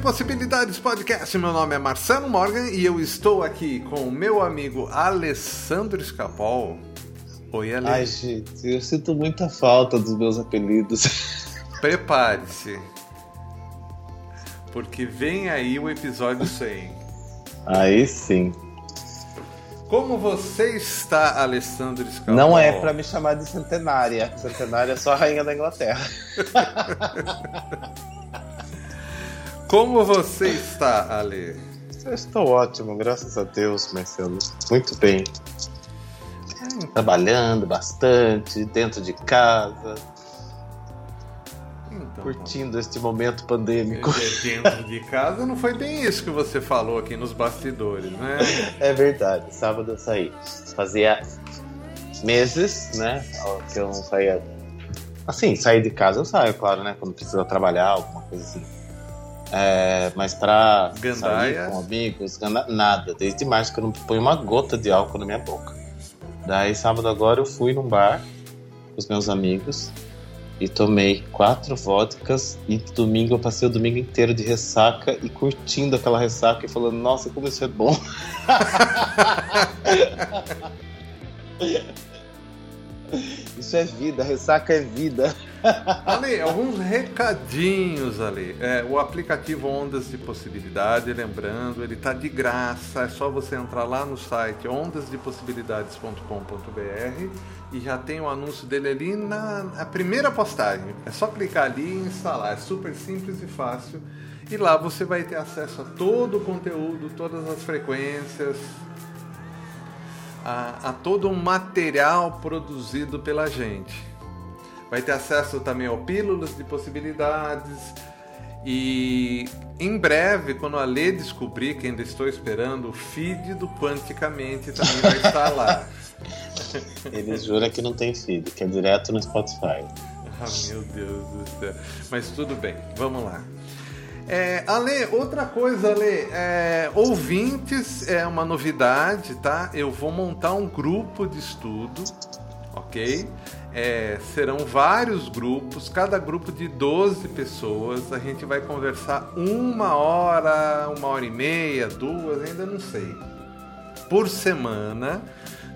Possibilidades Podcast. Meu nome é Marcelo Morgan e eu estou aqui com o meu amigo Alessandro Escapol. Oi, Ale. Ai, gente, eu sinto muita falta dos meus apelidos. Prepare-se. Porque vem aí o episódio 100. Aí sim. Como você está, Alessandro Escapol? Não é para me chamar de centenária. Centenária é só a rainha da Inglaterra. Como você está, Ale? Eu estou ótimo, graças a Deus, Marcelo. Muito bem. Trabalhando bastante, dentro de casa. Então, curtindo este momento pandêmico. Dentro de casa não foi bem isso que você falou aqui nos bastidores, né? É verdade. Sábado eu saí. Fazia meses, né? Que eu não saía. Assim, sair de casa eu saio, claro, né? Quando precisa trabalhar, alguma coisa assim. É, mas pra Gandaia. sair com amigos, nada. Desde março que eu não ponho uma gota de álcool na minha boca. Daí sábado agora eu fui num bar com os meus amigos e tomei quatro vodkas e domingo eu passei o domingo inteiro de ressaca e curtindo aquela ressaca e falando, nossa, como isso é bom. Isso é vida, ressaca é vida. Ali, alguns recadinhos ali. É, o aplicativo Ondas de Possibilidade, lembrando, ele tá de graça. É só você entrar lá no site ondasdepossibilidades.com.br e já tem o anúncio dele ali na, na primeira postagem. É só clicar ali e instalar. É super simples e fácil. E lá você vai ter acesso a todo o conteúdo, todas as frequências, a, a todo o material produzido pela gente. Vai ter acesso também ao Pílulas de Possibilidades. E em breve, quando a Lê descobrir, que ainda estou esperando, o feed do Quanticamente também vai estar lá. Ele jura que não tem feed, que é direto no Spotify. Ah, meu Deus do céu. Mas tudo bem, vamos lá. É, Ale, outra coisa, Ale, é, ouvintes é uma novidade, tá? Eu vou montar um grupo de estudo, ok? É, serão vários grupos, cada grupo de 12 pessoas. A gente vai conversar uma hora, uma hora e meia, duas, ainda não sei, por semana.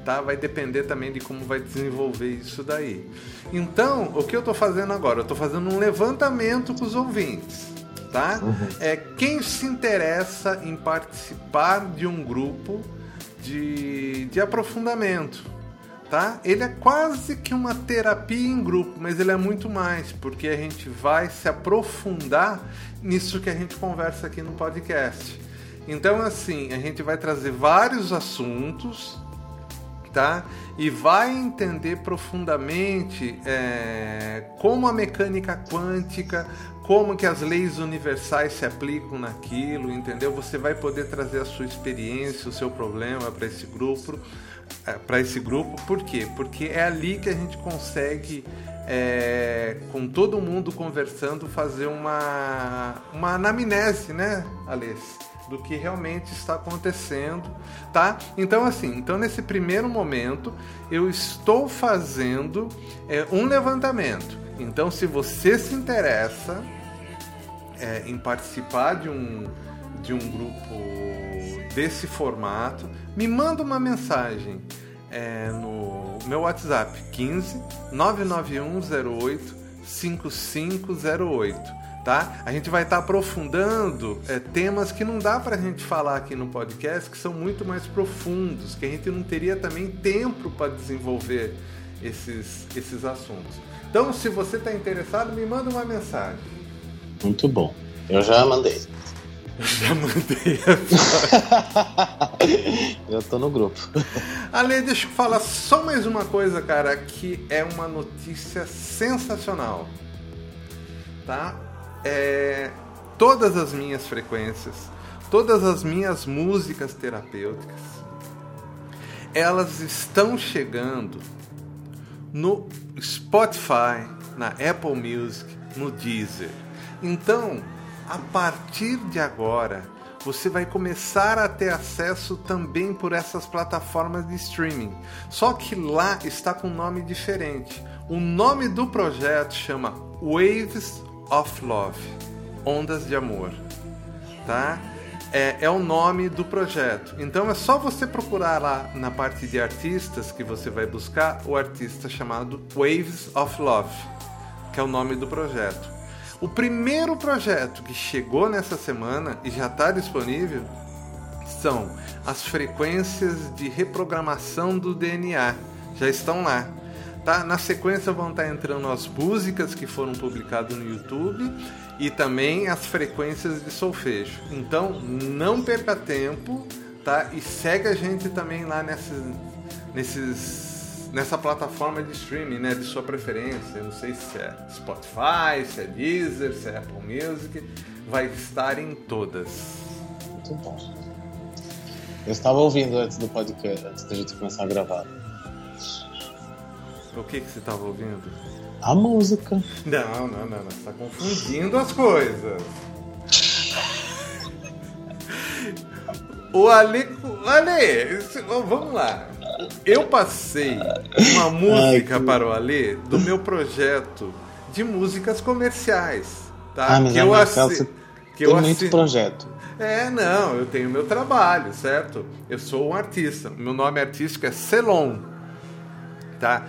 Tá? Vai depender também de como vai desenvolver isso daí. Então, o que eu estou fazendo agora? Eu estou fazendo um levantamento com os ouvintes tá? Uhum. É quem se interessa em participar de um grupo de, de aprofundamento, tá? Ele é quase que uma terapia em grupo, mas ele é muito mais, porque a gente vai se aprofundar nisso que a gente conversa aqui no podcast. Então, assim, a gente vai trazer vários assuntos, tá? E vai entender profundamente é, como a mecânica quântica como que as leis universais se aplicam naquilo, entendeu? Você vai poder trazer a sua experiência, o seu problema para esse grupo, para esse grupo. Por quê? Porque é ali que a gente consegue, é, com todo mundo conversando, fazer uma uma anamnese, né, Alês? do que realmente está acontecendo, tá? Então assim, então nesse primeiro momento eu estou fazendo é, um levantamento. Então se você se interessa é, em participar de um, de um grupo desse formato, me manda uma mensagem é, no meu WhatsApp 15 99108 5508. Tá? A gente vai estar tá aprofundando é, temas que não dá para a gente falar aqui no podcast, que são muito mais profundos, que a gente não teria também tempo para desenvolver esses, esses assuntos. Então, se você está interessado, me manda uma mensagem. Muito bom. Eu já mandei. Eu já mandei. eu tô no grupo. Ale, deixa eu falar só mais uma coisa, cara, que é uma notícia sensacional. Tá? É, todas as minhas frequências, todas as minhas músicas terapêuticas, elas estão chegando no Spotify, na Apple Music, no Deezer. Então, a partir de agora, você vai começar a ter acesso também por essas plataformas de streaming. Só que lá está com um nome diferente. O nome do projeto chama Waves of Love, Ondas de Amor, tá? É, é, o nome do projeto. Então é só você procurar lá na parte de artistas que você vai buscar o artista chamado Waves of Love, que é o nome do projeto. O primeiro projeto que chegou nessa semana e já está disponível são as frequências de reprogramação do DNA. Já estão lá. Tá? Na sequência vão estar tá entrando as músicas que foram publicadas no YouTube e também as frequências de solfejo. Então não perca tempo, tá? E segue a gente também lá nesses, nesses nessa plataforma de streaming, né, de sua preferência. Eu não sei se é Spotify, se é Deezer, se é Apple Music, vai estar em todas. Muito bom. Eu estava ouvindo antes do podcast, antes da gente começar a gravar. O que que você estava ouvindo? A música. Não, não, não, não. Você está confundindo as coisas. O Ale. Ale, vamos lá eu passei uma música Ai, que... para o Alê do meu projeto de músicas comerciais. Tá? Ah, mas que eu assi... que eu muito projeto. É, não, eu tenho meu trabalho, certo? Eu sou um artista. Meu nome artístico é Celon. Tá?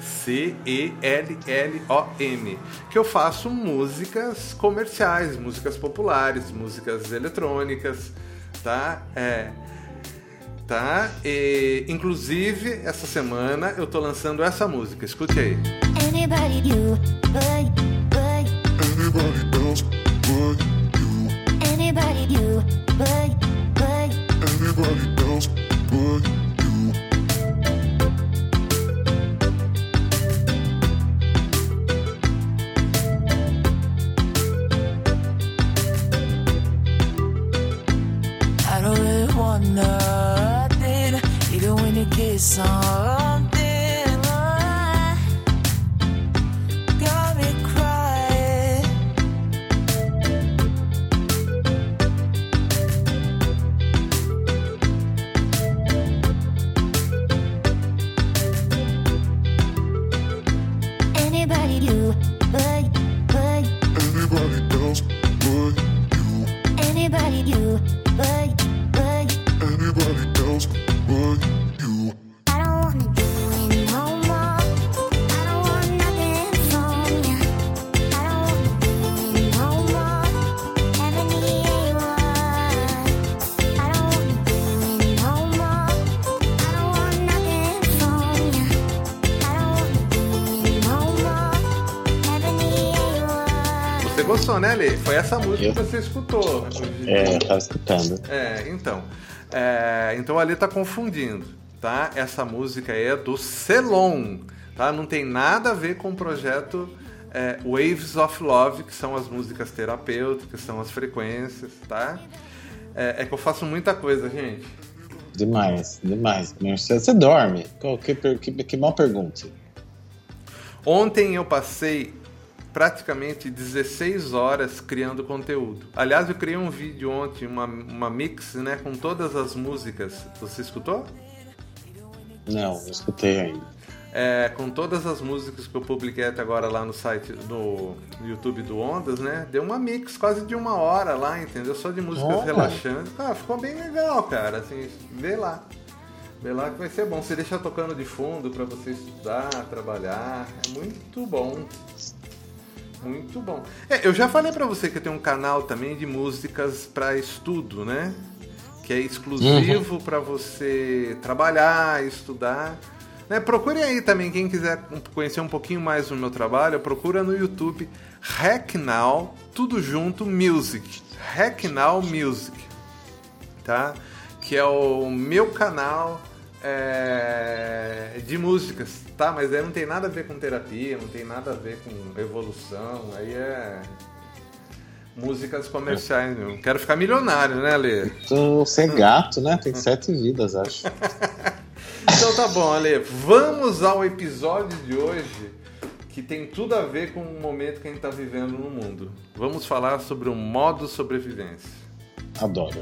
C-E-L-L-O-M. Que eu faço músicas comerciais, músicas populares, músicas eletrônicas, tá? É tá? E, inclusive, essa semana eu tô lançando essa música. Escute aí. Anybody do, but, but. Anybody else you. Anybody do, else sans né, Lê? Foi essa música eu... que você escutou. É, eu tava escutando. É, então. É, então a Lê tá confundindo, tá? Essa música é do Celon, tá? Não tem nada a ver com o projeto é, Waves of Love, que são as músicas terapêuticas, são as frequências, tá? É, é que eu faço muita coisa, gente. Demais, demais. Você, dorme? Que, que, que mal pergunta. Ontem eu passei praticamente 16 horas criando conteúdo. Aliás, eu criei um vídeo ontem, uma, uma mix, né, com todas as músicas. Você escutou? Não, não escutei ainda. É, com todas as músicas que eu publiquei até agora lá no site, no YouTube do Ondas, né? Deu uma mix quase de uma hora lá, entendeu? Só de músicas oh. relaxantes. Ah, ficou bem legal, cara. Assim, vê lá. Vê lá que vai ser bom. Você deixa tocando de fundo para você estudar, trabalhar. É muito bom. Muito bom. É, eu já falei para você que eu tenho um canal também de músicas para estudo, né? Que é exclusivo uhum. para você trabalhar, estudar. Né? Procure aí também, quem quiser conhecer um pouquinho mais do meu trabalho, procura no YouTube Hacknow, tudo junto, Music. Hacknow Music, tá? Que é o meu canal é, de músicas, tá? Mas aí não tem nada a ver com terapia, não tem nada a ver com evolução, aí é. músicas comerciais. Eu quero ficar milionário, né, Ale? Tu ser gato, né? Tem sete vidas, acho. então tá bom, Ale. Vamos ao episódio de hoje que tem tudo a ver com o momento que a gente está vivendo no mundo. Vamos falar sobre o modo sobrevivência. Adoro.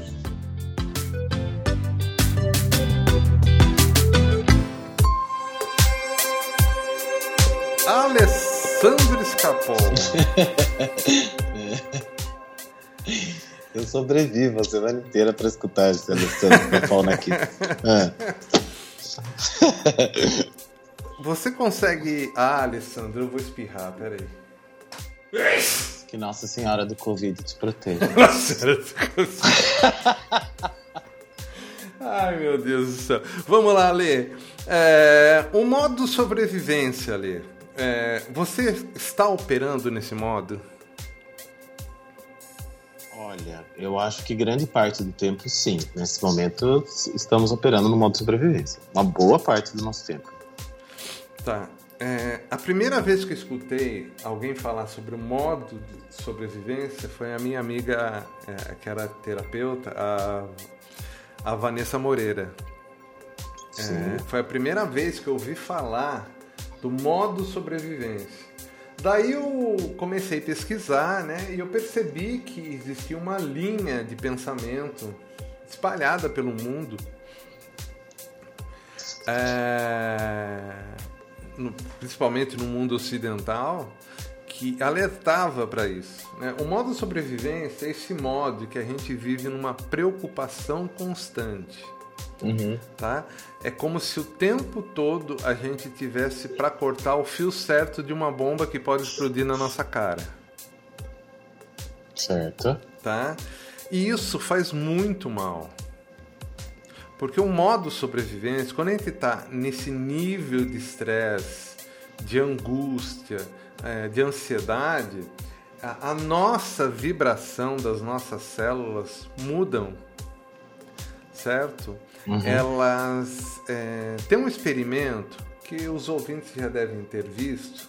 Alessandro Escapol. Eu sobrevivo a semana inteira para escutar esse Alessandro Escapol aqui. É. Você consegue. Ah, Alessandro, eu vou espirrar, peraí. Que Nossa Senhora do Covid te proteja. Nossa Senhora do Covid. Ai, meu Deus do céu. Vamos lá, Lê. É, o modo sobrevivência, Lê. É, você está operando nesse modo? Olha, eu acho que grande parte do tempo, sim. Nesse momento, estamos operando no modo sobrevivência. Uma boa parte do nosso tempo. Tá. É, a primeira vez que eu escutei alguém falar sobre o modo de sobrevivência foi a minha amiga, é, que era terapeuta, a, a Vanessa Moreira. É, foi a primeira vez que eu ouvi falar do modo sobrevivência. Daí eu comecei a pesquisar, né? E eu percebi que existia uma linha de pensamento espalhada pelo mundo, é, no, principalmente no mundo ocidental, que alertava para isso. Né? O modo sobrevivência é esse modo que a gente vive numa preocupação constante. Uhum. Tá? É como se o tempo todo a gente tivesse para cortar o fio certo de uma bomba que pode explodir na nossa cara. Certo. Tá? E isso faz muito mal. Porque o modo sobrevivência, quando a gente está nesse nível de estresse, de angústia, é, de ansiedade, a, a nossa vibração das nossas células mudam, certo? Uhum. Elas é, tem um experimento que os ouvintes já devem ter visto,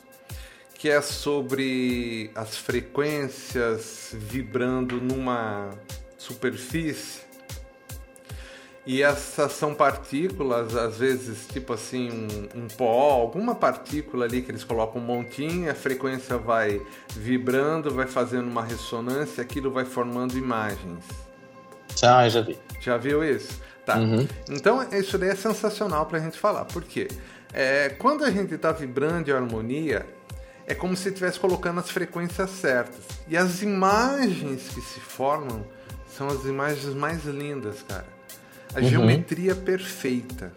que é sobre as frequências vibrando numa superfície. E essas são partículas, às vezes, tipo assim, um, um, pó, alguma partícula ali que eles colocam um montinho, a frequência vai vibrando, vai fazendo uma ressonância, aquilo vai formando imagens. Ah, já vi. Já viu isso? Tá. Uhum. Então, isso daí é sensacional pra gente falar. Por quê? É, quando a gente está vibrando em harmonia, é como se estivesse colocando as frequências certas. E as imagens que se formam são as imagens mais lindas, cara. A Uhum. geometria perfeita.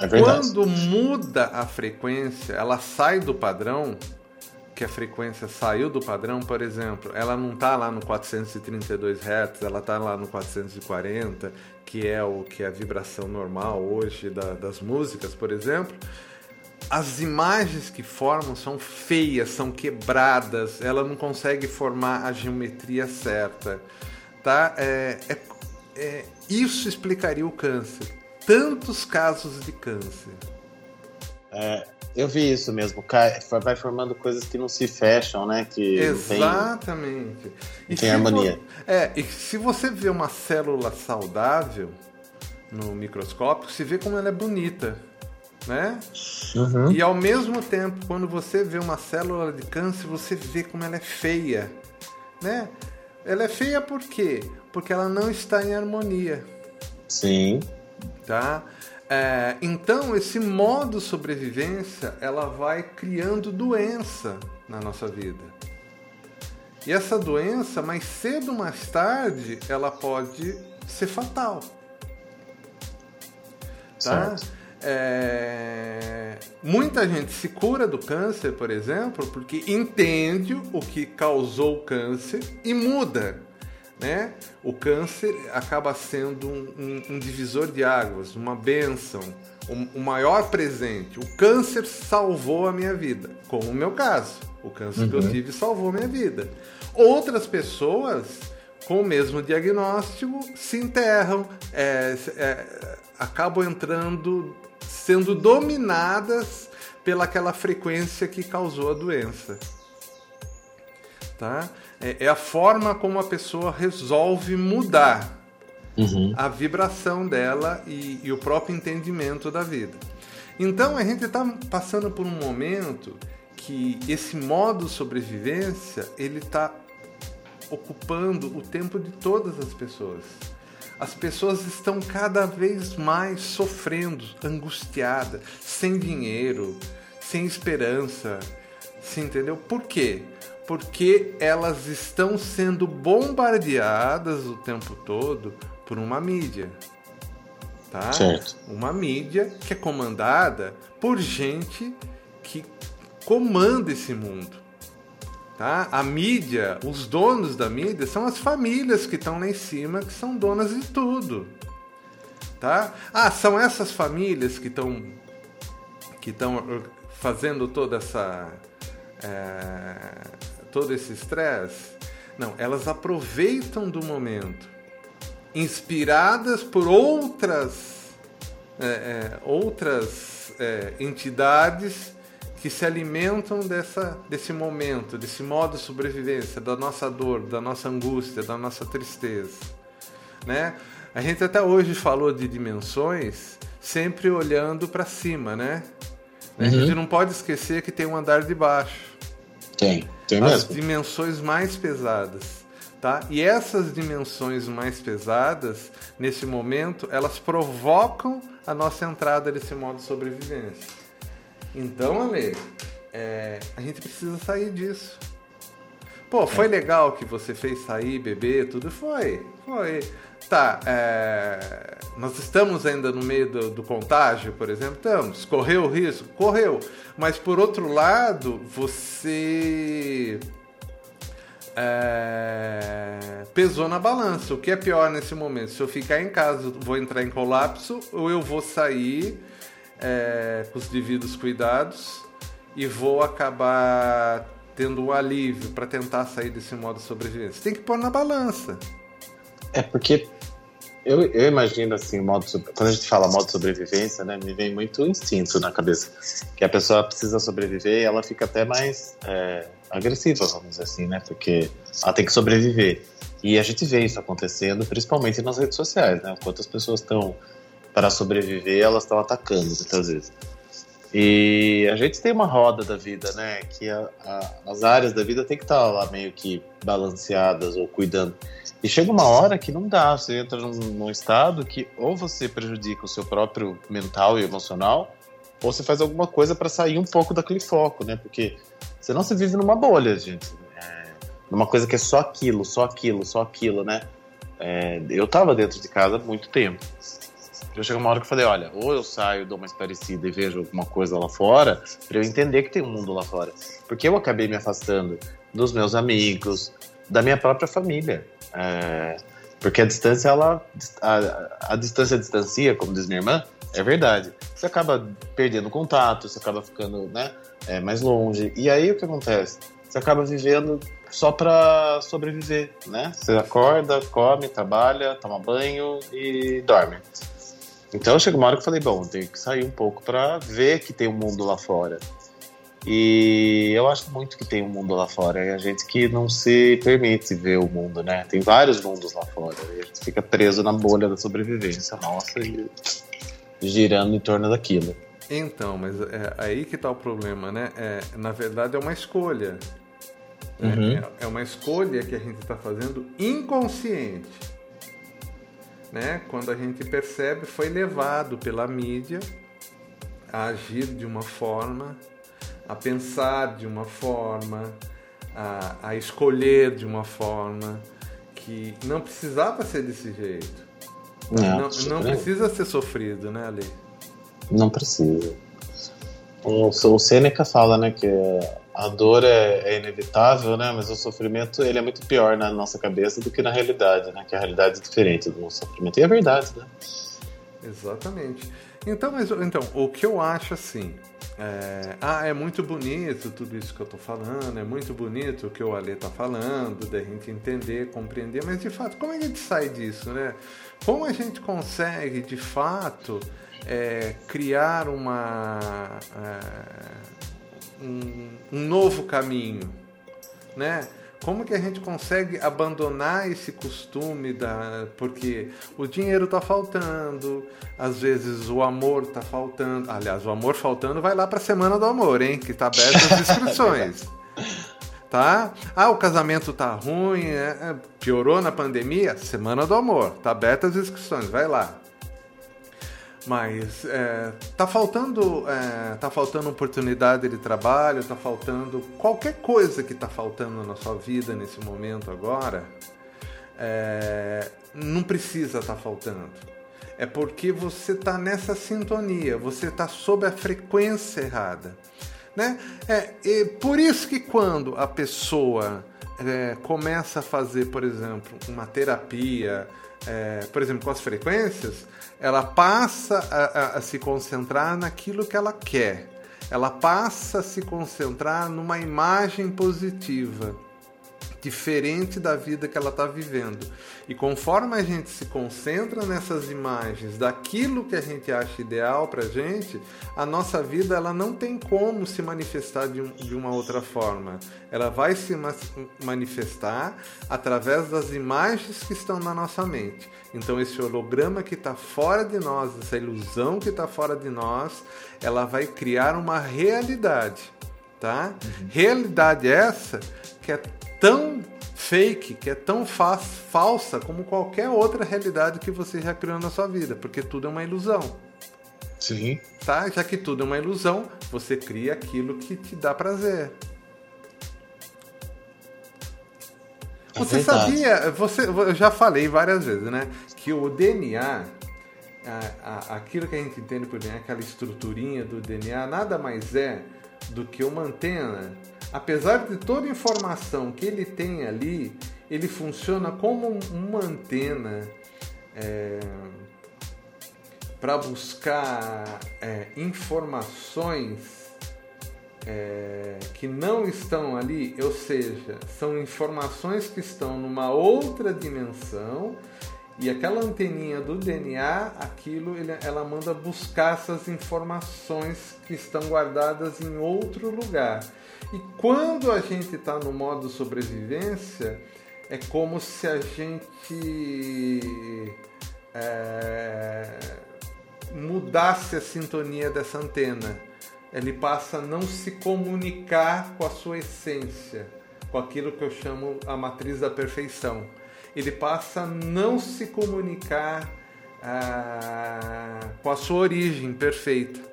É. Quando muda a frequência, ela sai do padrão, que a frequência saiu do padrão, por exemplo, ela não está lá no 432 Hz, ela está lá no 440, que é o que é a vibração normal hoje da- das músicas, por exemplo. As imagens que formam são feias, são quebradas, ela não consegue formar a geometria certa, tá? É, é- é- isso explicaria o câncer. Tantos casos de câncer. É, eu vi isso mesmo. Vai formando coisas que não se fecham, né? Que não tem- Exatamente. não tem harmonia. vo- É, e se você vê uma célula saudável no microscópio, se vê como ela é bonita, né? Uhum. E ao mesmo tempo, quando você vê uma célula de câncer, você vê como ela é feia, né? Ela é feia por quê? Porque ela não está em harmonia, Sim. tá? É, então, esse modo sobrevivência, ela vai criando doença na nossa vida. E essa doença, mais cedo ou mais tarde, ela pode ser fatal. Tá? É, Muita gente se cura do câncer, por exemplo, porque entende o que causou o câncer e muda. Né? O câncer acaba sendo um, um- um divisor de águas, uma bênção, um, o maior presente. O câncer salvou a minha vida, como o meu caso. O câncer que eu tive salvou a minha vida. Outras pessoas com o mesmo diagnóstico se enterram, é, é, acabam entrando, sendo dominadas pelaquela frequência que causou a doença. Tá? É, é a forma como a pessoa resolve mudar Uhum. a vibração dela e, e o próprio entendimento da vida. Então a gente está passando por um momento que esse modo sobrevivência ele está ocupando o tempo de todas as pessoas. As pessoas estão cada vez mais sofrendo, angustiadas, sem dinheiro, sem esperança. Você entendeu? Por quê? Porque elas estão sendo bombardeadas o tempo todo por uma mídia. Tá? Certo. Uma mídia que é comandada por gente que comanda esse mundo. Tá? A mídia, os donos da mídia são as famílias que estão lá em cima, que são donas de tudo. Tá? Ah, são essas famílias que estão que estão fazendo toda essa é, todo esse estresse. Não, elas aproveitam do momento, inspiradas por outras é, é, outras é, entidades que se alimentam dessa, desse momento, desse modo de sobrevivência, da nossa dor, da nossa angústia, da nossa tristeza. Né? A gente até hoje falou de dimensões, sempre olhando para cima, né? A gente não pode esquecer que tem um andar de baixo. Tem, tem As mesmo. dimensões mais pesadas. Tá? E essas dimensões mais pesadas, nesse momento, elas provocam a nossa entrada nesse modo de sobrevivência. Então, Ale, é, a gente precisa sair disso. Pô, foi legal que você fez sair, beber, tudo? Foi, foi. Tá, é, nós estamos ainda no meio do, do contágio, por exemplo? Estamos. Correu o risco? Correu. Mas, por outro lado, você é, pesou na balança. O que é pior nesse momento? Se eu ficar em casa, vou entrar em colapso ou eu vou sair é, com os devidos cuidados e vou acabar tendo um alívio para tentar sair desse modo de sobrevivência. Tem que pôr na balança. É porque eu, eu imagino assim, modo quando a gente fala modo sobrevivência, né, me vem muito instinto na cabeça. Que a pessoa precisa sobreviver e ela fica até mais é, agressiva, vamos dizer assim, né? Porque ela tem que sobreviver. E a gente vê isso acontecendo, principalmente nas redes sociais, né? Enquanto as pessoas estão para sobreviver, elas estão atacando muitas vezes. E a gente tem uma roda da vida, né? Que a- a- as áreas da vida tem que estar lá meio que balanceadas ou cuidando. E chega uma hora que não dá, você entra num, num estado que ou você prejudica o seu próprio mental e emocional, ou você faz alguma coisa para sair um pouco daquele foco, né? Porque senão você vive numa bolha, gente. É, numa coisa que é só aquilo, só aquilo, só aquilo, né? É, eu tava dentro de casa há muito tempo. Eu chego uma hora que eu falei, olha, ou eu saio, dou uma esparecida e vejo alguma coisa lá fora, para eu entender que tem um mundo lá fora. Porque eu acabei me afastando dos meus amigos, da minha própria família. É, porque a distância, ela. A, a distância distancia, como diz minha irmã, é verdade. Você acaba perdendo contato, você acaba ficando né, é, mais longe. E aí o que acontece? Você acaba vivendo só para sobreviver, né? Você acorda, come, trabalha, toma banho e dorme. Então chega uma hora que eu falei, bom, eu tenho que sair um pouco para ver que tem um mundo lá fora. E eu acho muito que tem um mundo lá fora. É a gente que não se permite ver o mundo, né? Tem vários mundos lá fora. E a gente fica preso na bolha da sobrevivência nossa e girando em torno daquilo. Então, mas é aí que está o problema, né? É, na verdade, é uma escolha. Uhum. É, é uma escolha que a gente está fazendo inconsciente. Né? Quando a gente percebe, foi levado pela mídia a agir de uma forma, a pensar de uma forma, a, a escolher de uma forma que não precisava ser desse jeito. Não, não super- precisa ser sofrido, né, Ale? Não precisa. O, o Sêneca fala, né, que a dor é, é inevitável, né, mas o sofrimento ele é muito pior na nossa cabeça do que na realidade, né, que a realidade é diferente do nosso sofrimento. E é verdade, né? Exatamente. Então, mas, então, o que eu acho assim. é, ah, é muito bonito tudo isso que eu tô falando, é muito bonito o que o Ale tá falando, da gente entender, compreender, mas de fato, como a gente sai disso, né? Como a gente consegue, de fato, é, criar uma. Um, um novo caminho, né? Como que a gente consegue abandonar esse costume da porque o dinheiro está faltando, às vezes o amor está faltando. Aliás, o amor faltando vai lá para a semana do amor, hein, que está aberto as inscrições. tá? Ah, o casamento tá ruim, é, é, piorou na pandemia, semana do amor, tá aberta as inscrições, vai lá. Mas é, tá faltando é, tá faltando oportunidade de trabalho, tá faltando qualquer coisa que tá faltando na sua vida nesse momento agora, é, não precisa estar tá faltando. É porque você tá nessa sintonia, você tá sob a frequência errada. Né? É, por isso que quando a pessoa é, começa a fazer, por exemplo, uma terapia, é, por exemplo, com as frequências, ela passa a, a, a se concentrar naquilo que ela quer. Ela passa a se concentrar numa imagem positiva diferente da vida que ela está vivendo. E conforme a gente se concentra nessas imagens daquilo que a gente acha ideal para gente, a nossa vida ela não tem como se manifestar de, um, de uma outra forma. Ela vai se ma manifestar através das imagens que estão na nossa mente. Então esse holograma que está fora de nós, essa ilusão que está fora de nós, ela vai criar uma realidade, tá? Uhum. Realidade essa que é tão fake, que é tão fa falsa como qualquer outra realidade que você já criou na sua vida, porque tudo é uma ilusão. Sim. Tá? Já que tudo é uma ilusão, você cria aquilo que te dá prazer. É você verdade. sabia, você, eu já falei várias vezes, né? Que o DNA, a, a, aquilo que a gente entende por DNA, aquela estruturinha do DNA, nada mais é do que uma antena apesar de toda a informação que ele tem ali, ele funciona como uma antena é, para buscar é, informações é, que não estão ali, ou seja, são informações que estão numa outra dimensão e aquela anteninha do DNA, aquilo ele, ela manda buscar essas informações que estão guardadas em outro lugar. E quando a gente está no modo sobrevivência, é como se a gente é, mudasse a sintonia dessa antena. Ele passa a não se comunicar com a sua essência, com aquilo que eu chamo a matriz da perfeição. Ele passa a não se comunicar ah, com a sua origem perfeita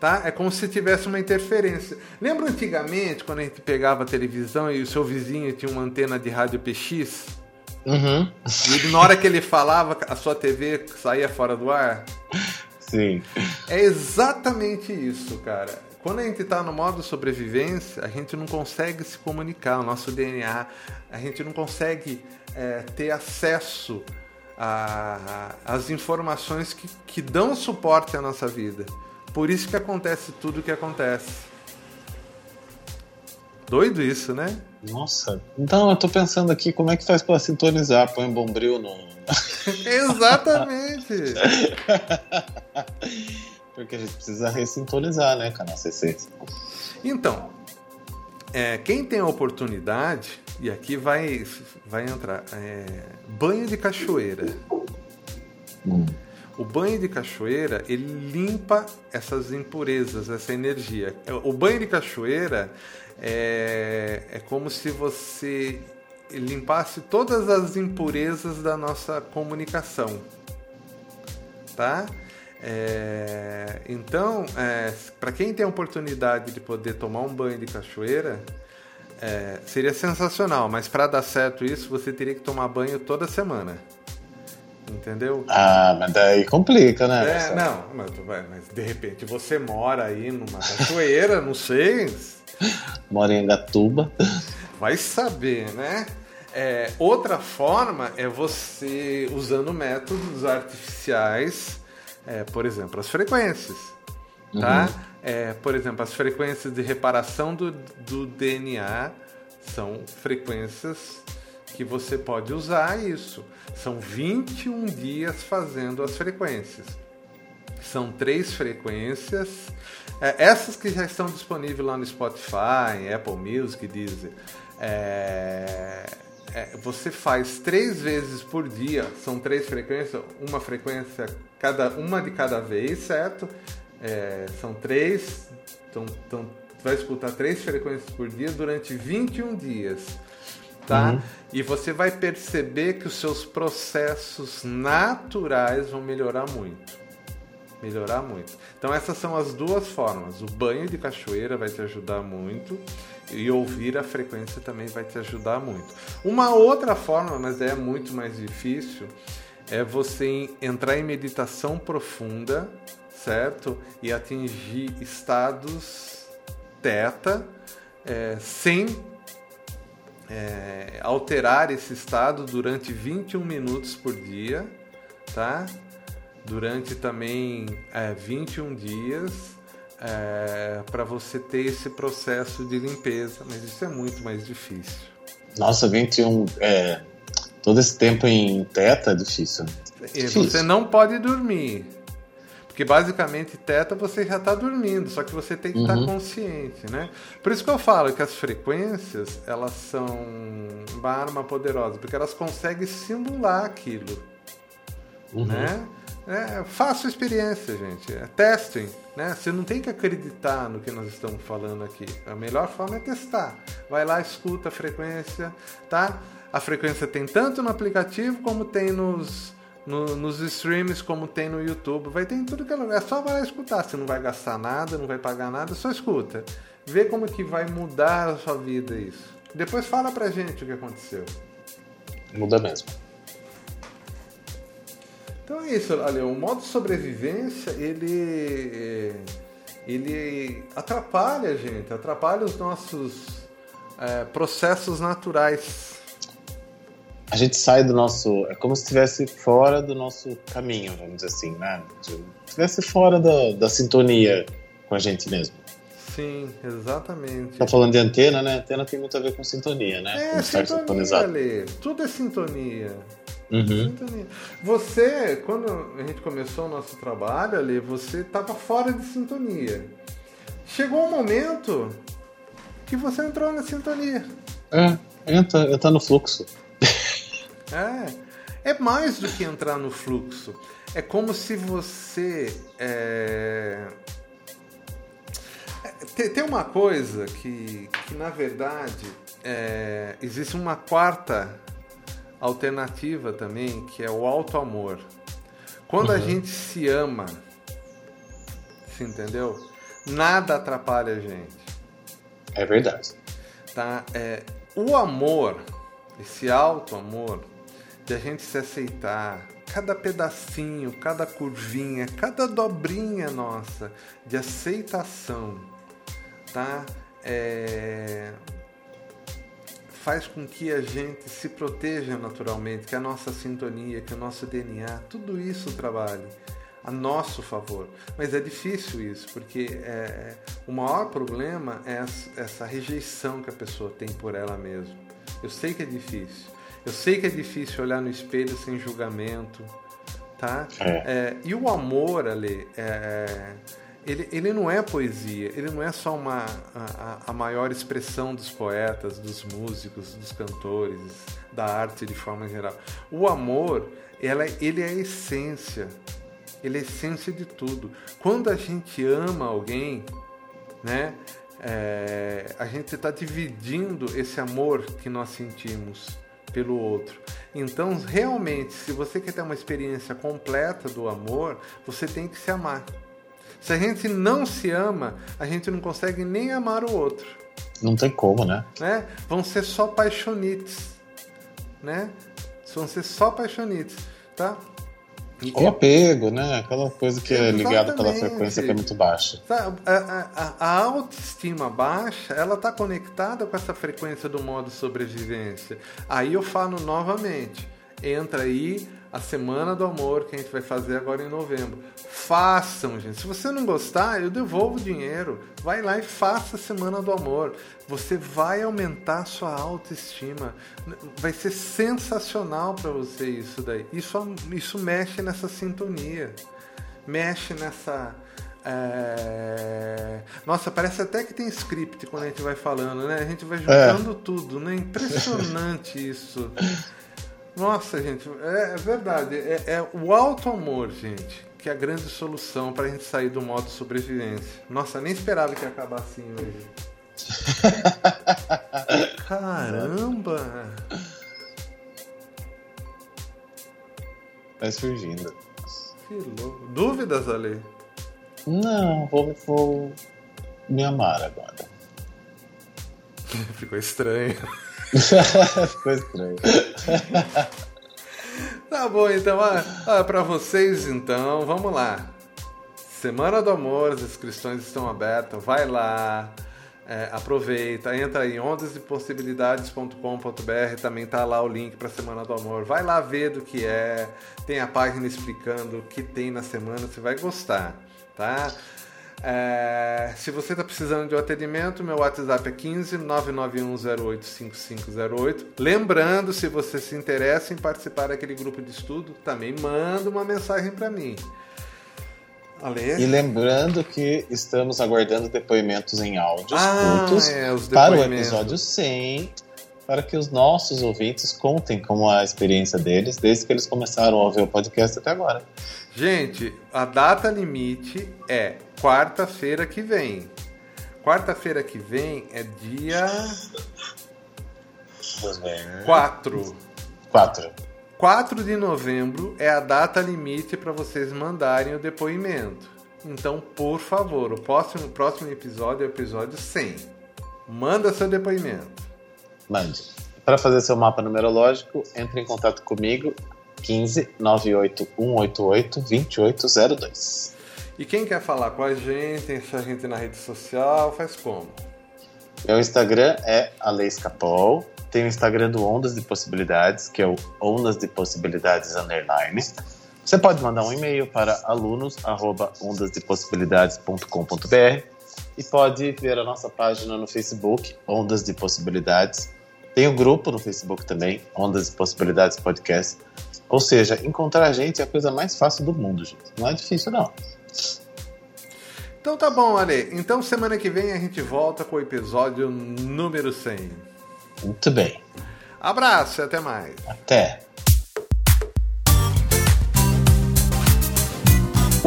tá? É como se tivesse uma interferência. Lembra antigamente quando a gente pegava a televisão e o seu vizinho tinha uma antena de rádio PX? Uhum. E na hora que ele falava, a sua TV saía fora do ar? Sim. É exatamente isso, cara. Quando a gente está no modo sobrevivência, a gente não consegue se comunicar, o nosso DNA, a gente não consegue é, ter acesso às informações que, que dão suporte à nossa vida. Por isso que acontece tudo o que acontece. Doido isso, né? Nossa. Então, eu tô pensando aqui como é que faz para sintonizar. Põe um bombril no. Exatamente! Porque a gente precisa ressintonizar, né, nossa essência. Então, é, quem tem a oportunidade, e aqui vai, vai entrar, é, banho de cachoeira. Hum. O banho de cachoeira, ele limpa essas impurezas, essa energia. O banho de cachoeira é, é como se você limpasse todas as impurezas da nossa comunicação, tá? É, então, é, para quem tem a oportunidade de poder tomar um banho de cachoeira, é, seria sensacional. Mas para dar certo isso, você teria que tomar banho toda semana. Entendeu? Ah, mas daí complica, né? É, não, mas, mas, de repente você mora aí numa cachoeira, não sei. Mora em Gatuba. Vai saber, né? É, outra forma é você usando métodos artificiais, é, por exemplo, as frequências. Tá? Uhum. É, por exemplo, as frequências de reparação do, do DNA são frequências que você pode usar isso. São 21 dias fazendo as frequências. São três frequências. É, essas que já estão disponíveis lá no Spotify, Apple Music, Deezer. É, é, você faz três vezes por dia, são três frequências, uma frequência cada uma de cada vez, certo? É, são três, então, então vai escutar três frequências por dia durante 21 dias. Tá? Uhum. E você vai perceber que os seus processos naturais vão melhorar muito melhorar muito. Então essas são as duas formas. O banho de cachoeira vai te ajudar muito e ouvir a frequência também vai te ajudar muito. Uma outra forma, mas é muito mais difícil, é você entrar em meditação profunda, certo? E atingir estados teta é, sem é, alterar esse estado durante 21 minutos por dia, tá? durante também é, 21 dias é, para você ter esse processo de limpeza, mas isso é muito mais difícil. Nossa, 21. É, todo esse tempo em teta é difícil. difícil. Você não pode dormir. Porque basicamente teta você já está dormindo, só que você tem que estar tá uhum. consciente, né? Por isso que eu falo que as frequências, elas são uma arma poderosa, porque elas conseguem simular aquilo, uhum. né? É, faça experiência, gente. É, testem. Né? Você não tem que acreditar no que nós estamos falando aqui. A melhor forma é testar. Vai lá, escuta a frequência, tá? A frequência tem tanto no aplicativo como tem nos, no, nos streams, como tem no YouTube. Vai ter em tudo que é lugar. É só vai lá escutar. Você não vai gastar nada, não vai pagar nada, só escuta. Vê como que vai mudar a sua vida isso. Depois fala pra gente o que aconteceu. Muda mesmo. Então é isso, olha, o modo sobrevivência, ele, ele atrapalha a gente, atrapalha os nossos é, processos naturais. A gente sai do nosso. É como se estivesse fora do nosso caminho, vamos dizer assim, né? Estivesse fora da, da sintonia com a gente mesmo. Sim, exatamente. Tá falando de antena, né? Antena tem muito a ver com sintonia, né? É, sintonia, Ale. Tudo é sintonia. Uhum. Você, quando a gente começou o nosso trabalho ali, você estava fora de sintonia. Chegou um momento que você entrou na sintonia. É, entra, entra no fluxo. É, é mais do que entrar no fluxo. É como se você. É... tem uma coisa que, que na verdade, é... existe uma quarta alternativa também, que é o alto amor. Quando uhum. a gente se ama, se entendeu? Nada atrapalha a gente. É verdade. Tá? É, o amor, esse alto amor, de a gente se aceitar, cada pedacinho, cada curvinha, cada dobrinha nossa de aceitação, tá? É, faz com que a gente se proteja naturalmente, que a nossa sintonia, que o nosso DNA, tudo isso trabalhe a nosso favor. Mas é difícil isso, porque é, o maior problema é essa rejeição que a pessoa tem por ela mesma. Eu sei que é difícil. Eu sei que é difícil olhar no espelho sem julgamento, tá? É. É, e o amor, ali, é, ele, ele não é poesia, ele não é só uma, a, a maior expressão dos poetas, dos músicos, dos cantores, da arte de forma geral. O amor, ela, ele é a essência, ele é a essência de tudo. Quando a gente ama alguém, né, é, a gente está dividindo esse amor que nós sentimos pelo outro. Então, realmente, se você quer ter uma experiência completa do amor, você tem que se amar. Se a gente não se ama, a gente não consegue nem amar o outro. Não tem como, né? né? Vão ser só paixonites, né? Vão ser só paixonites, tá? O apego, né? Aquela coisa que é ligada pela frequência que é muito baixa. A, a, a, autoestima baixa, ela está conectada com essa frequência do modo sobrevivência. Aí eu falo novamente, entra aí a Semana do Amor que a gente vai fazer agora em novembro. Façam, gente. Se você não gostar, eu devolvo o dinheiro. Vai lá e faça a Semana do Amor. Você vai aumentar a sua autoestima. Vai ser sensacional para você isso daí. Isso, isso mexe nessa sintonia. Mexe nessa É... Nossa, parece até que tem script quando a gente vai falando, né? A gente vai juntando é. tudo, né? Impressionante isso. Nossa, gente, é, é verdade. É, é, o alto amor, gente, que é a grande solução para a gente sair do modo sobrevivência. Nossa, nem esperava que ia acabar assim hoje. Caramba! Vai surgindo. Que louco. Dúvidas, Ale? Não, vou, vou me amar agora. Ficou estranho. Ficou estranho. tá bom, então, ah, ah, para vocês, então, vamos lá. Semana do Amor, as inscrições estão abertas, vai lá, é, aproveita, entra aí ondasdepossibilidades.com.br, também tá lá o link para Semana do Amor. Vai lá ver do que é, tem a página explicando o que tem na semana, você vai gostar, tá? É, se você está precisando de um atendimento, meu WhatsApp é 15 991085508. Lembrando, se você se interessa em participar daquele grupo de estudo, também manda uma mensagem para mim. E lembrando que estamos aguardando depoimentos em áudios ah, curtos é, para o episódio 100, para que os nossos ouvintes contem como a experiência deles desde que eles começaram a ouvir o podcast até agora. Gente, a data limite é quarta-feira que vem. Quarta-feira que vem é dia 4. 4. 4 de novembro é a data limite para vocês mandarem o depoimento. Então, por favor, o próximo, próximo episódio é o episódio 100. Manda seu depoimento. Mande. Para fazer seu mapa numerológico, entre em contato comigo 15 98 188 2802. E quem quer falar com a gente, enche a gente na rede social, faz como? Meu Instagram é Aleiscapol tem o Instagram do Ondas de Possibilidades, que é o Ondas de Possibilidades Underline. Você pode mandar um e-mail para alunos@ondasdepossibilidades.com.br e pode ver a nossa página no Facebook, Ondas de Possibilidades. Tem o um grupo no Facebook também, Ondas de Possibilidades Podcast. Ou seja, encontrar a gente é a coisa mais fácil do mundo, gente. Não é difícil, não. Então tá bom, Ale. Então semana que vem a gente volta com o episódio número 100. Muito bem. Abraço e até mais. Até.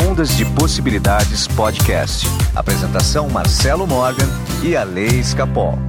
Ondas de Possibilidades Podcast. Apresentação Marcelo Morgan e a Lei Escapol.